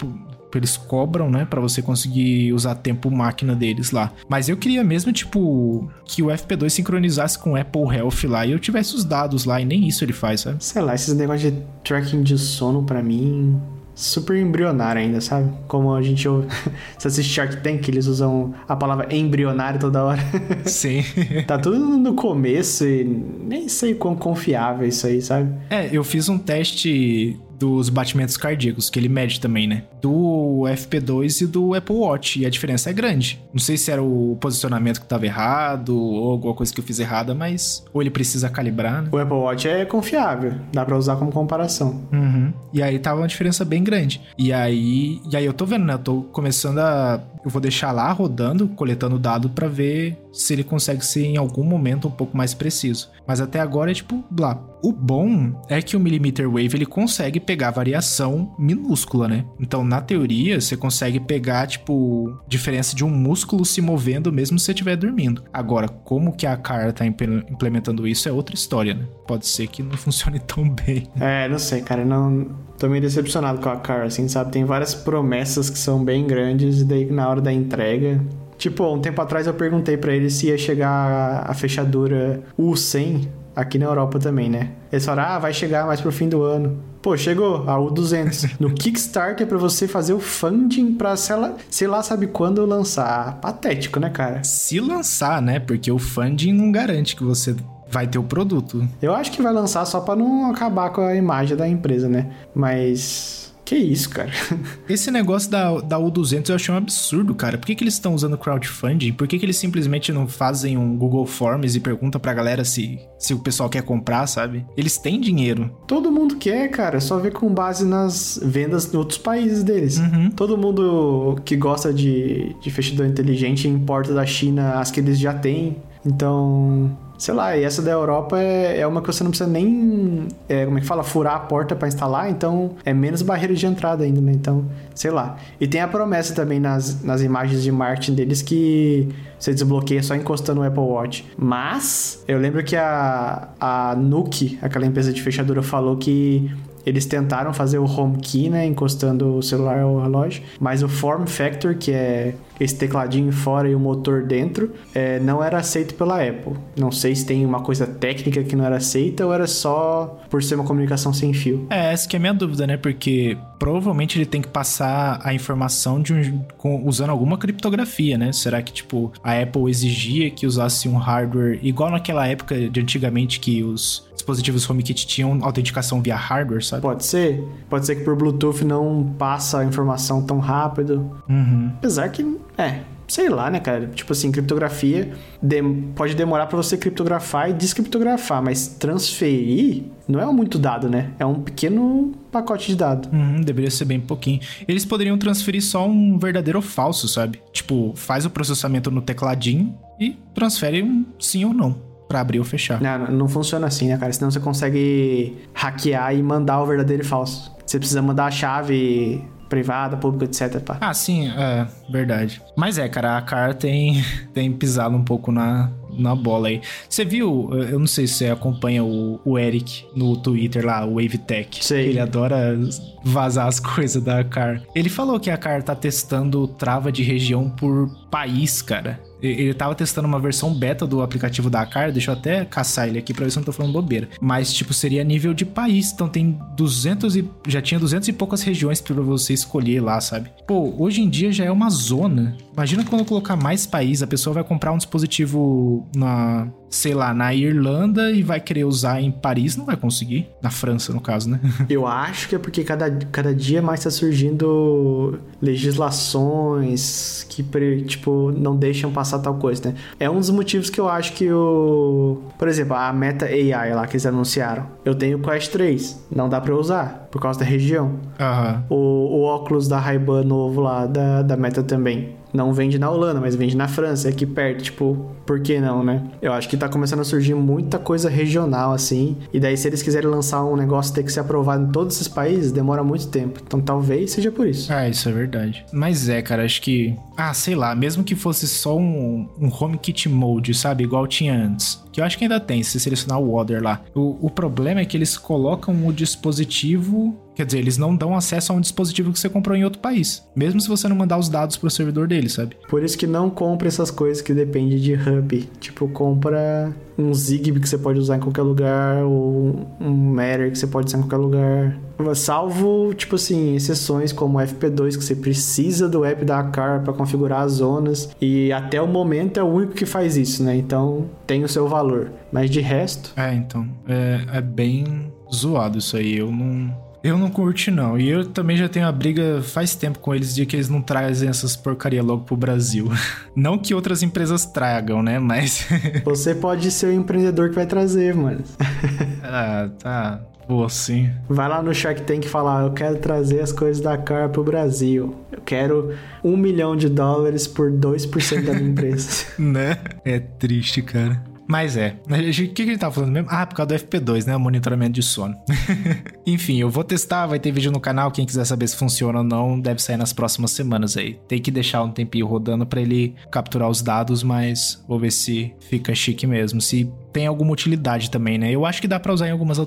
eles cobram, né, para você conseguir usar tempo máquina deles lá. Mas eu queria mesmo, tipo, que o FP2 sincronizasse com o Apple Health lá e eu tivesse os dados lá e nem isso ele faz, sabe? Sei lá, esses negócios de tracking de sono para mim super embrionário ainda, sabe? Como a gente ouve. Você assiste Shark Tank, eles usam a palavra embrionário toda hora. Sim. tá tudo no começo e nem sei quão confiável isso aí, sabe? É, eu fiz um teste dos batimentos cardíacos, que ele mede também, né? Do FP2 e do Apple Watch. E a diferença é grande. Não sei se era o posicionamento que estava errado ou alguma coisa que eu fiz errada, mas. Ou ele precisa calibrar, né? O Apple Watch é confiável. Dá pra usar como comparação. Uhum. E aí tava uma diferença bem grande. E aí. E aí eu tô vendo, né? Eu tô começando a eu vou deixar lá rodando, coletando dado para ver se ele consegue ser em algum momento um pouco mais preciso. Mas até agora é tipo, blá. O bom é que o millimeter wave ele consegue pegar variação minúscula, né? Então, na teoria, você consegue pegar tipo diferença de um músculo se movendo mesmo se você estiver dormindo. Agora, como que a cara tá implementando isso é outra história, né? Pode ser que não funcione tão bem. É, não sei, cara, não tô meio decepcionado com a cara, assim, sabe? Tem várias promessas que são bem grandes e daí na hora da entrega Tipo, um tempo atrás eu perguntei para ele se ia chegar a fechadura U100 aqui na Europa também, né? Eles falaram, ah, vai chegar mais pro fim do ano. Pô, chegou a U200. no Kickstarter para você fazer o funding pra, sei lá, sei lá, sabe quando lançar. Patético, né, cara? Se lançar, né? Porque o funding não garante que você vai ter o produto. Eu acho que vai lançar só para não acabar com a imagem da empresa, né? Mas que isso, cara? Esse negócio da, da U200 eu achei um absurdo, cara. Por que, que eles estão usando crowdfunding? Por que, que eles simplesmente não fazem um Google Forms e perguntam pra galera se, se o pessoal quer comprar, sabe? Eles têm dinheiro. Todo mundo quer, cara. Só ver com base nas vendas em outros países deles. Uhum. Todo mundo que gosta de, de fechador inteligente importa da China as que eles já têm. Então, sei lá, e essa da Europa é, é uma que você não precisa nem, é, como é que fala, furar a porta para instalar, então é menos barreira de entrada ainda, né? Então, sei lá. E tem a promessa também nas, nas imagens de marketing deles que você desbloqueia só encostando o Apple Watch. Mas, eu lembro que a, a Nuke, aquela empresa de fechadura, falou que eles tentaram fazer o home key, né, encostando o celular ao relógio, mas o form factor, que é esse tecladinho fora e o motor dentro, é, não era aceito pela Apple. Não sei se tem uma coisa técnica que não era aceita ou era só por ser uma comunicação sem fio. É, essa que é a minha dúvida, né? Porque provavelmente ele tem que passar a informação de um, com, usando alguma criptografia, né? Será que, tipo, a Apple exigia que usasse um hardware igual naquela época de antigamente que os dispositivos HomeKit tinham autenticação via hardware, sabe? Pode ser. Pode ser que por Bluetooth não passa a informação tão rápido. Uhum. Apesar que, é, sei lá, né, cara? Tipo assim, criptografia de, pode demorar para você criptografar e descriptografar, mas transferir não é muito dado, né? É um pequeno pacote de dado. Uhum, deveria ser bem pouquinho. Eles poderiam transferir só um verdadeiro ou falso, sabe? Tipo, faz o processamento no tecladinho e transfere um sim ou não para abrir ou fechar. Não, não funciona assim, né, cara? Senão você consegue hackear e mandar o verdadeiro e falso. Você precisa mandar a chave privada, pública, etc. Pá. Ah, sim, é verdade. Mas é, cara, a Car tem, tem pisado um pouco na, na bola aí. Você viu, eu não sei se você acompanha o, o Eric no Twitter lá, o WaveTech. Sei. Ele adora vazar as coisas da Car. Ele falou que a Car tá testando trava de região por país, cara. Ele tava testando uma versão beta do aplicativo da Car, deixa eu até caçar ele aqui pra ver se eu não tô falando bobeira. Mas, tipo, seria nível de país, então tem 200 e... Já tinha 200 e poucas regiões pra você escolher lá, sabe? Pô, hoje em dia já é uma zona. Imagina quando colocar mais país, a pessoa vai comprar um dispositivo na sei lá, na Irlanda e vai querer usar em Paris, não vai conseguir. Na França, no caso, né? Eu acho que é porque cada, cada dia mais tá surgindo legislações que, tipo, não deixam passar tal coisa, né? É um dos motivos que eu acho que o... Por exemplo, a Meta AI lá que eles anunciaram. Eu tenho o Quest 3, não dá pra eu usar, por causa da região. Uhum. O, o óculos da Ray-Ban novo lá, da, da Meta também não vende na Holanda, mas vende na França, aqui perto, tipo, por que não, né? Eu acho que tá começando a surgir muita coisa regional, assim, e daí se eles quiserem lançar um negócio ter que ser aprovado em todos esses países, demora muito tempo. Então talvez seja por isso. Ah, isso é verdade. Mas é, cara, acho que, ah, sei lá, mesmo que fosse só um, um HomeKit Mode, sabe, igual tinha antes, que eu acho que ainda tem, se selecionar o Other lá. O, o problema é que eles colocam o dispositivo Quer dizer, eles não dão acesso a um dispositivo que você comprou em outro país, mesmo se você não mandar os dados pro servidor dele, sabe? Por isso que não compra essas coisas que dependem de hub. Tipo, compra um Zigbee que você pode usar em qualquer lugar, ou um Matter que você pode usar em qualquer lugar. Salvo, tipo assim, exceções como o FP2, que você precisa do app da Car para configurar as zonas. E até o momento é o único que faz isso, né? Então tem o seu valor. Mas de resto. É, então. É, é bem zoado isso aí. Eu não eu não curti, não. E eu também já tenho a briga faz tempo com eles de que eles não trazem essas porcaria logo pro Brasil. Não que outras empresas tragam, né? Mas. Você pode ser o empreendedor que vai trazer, mano. ah, tá. Pô, sim. Vai lá no Shark Tank e falar: Eu quero trazer as coisas da Car pro Brasil. Eu quero um milhão de dólares por 2% da minha empresa. né? É triste, cara. Mas é. O que, que gente tava falando mesmo? Ah, por causa do FP2, né? O monitoramento de sono. Enfim, eu vou testar, vai ter vídeo no canal. Quem quiser saber se funciona ou não, deve sair nas próximas semanas aí. Tem que deixar um tempinho rodando para ele capturar os dados, mas vou ver se fica chique mesmo. Se tem alguma utilidade também, né? Eu acho que dá para usar em algumas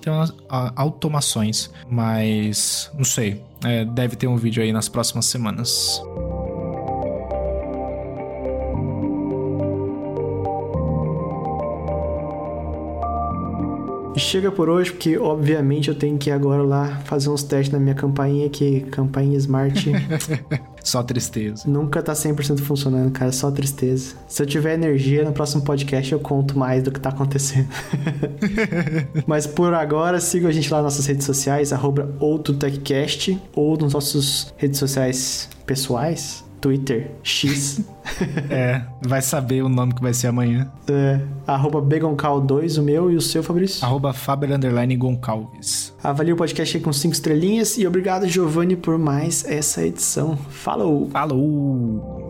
automações, mas não sei. É, deve ter um vídeo aí nas próximas semanas. E chega por hoje, porque obviamente eu tenho que ir agora lá fazer uns testes na minha campainha, que campainha Smart. só tristeza. Nunca tá 100% funcionando, cara, só tristeza. Se eu tiver energia, no próximo podcast eu conto mais do que tá acontecendo. Mas por agora, siga a gente lá nas nossas redes sociais, arroba ou nos nossos redes sociais pessoais, Twitter, X. é, vai saber o nome que vai ser amanhã. É, arroba Begoncal2, o meu e o seu, Fabrício? Arroba Faber Underline Goncalves. Avalie o podcast aí com 5 estrelinhas e obrigado, Giovanni, por mais essa edição. Falou! Falou!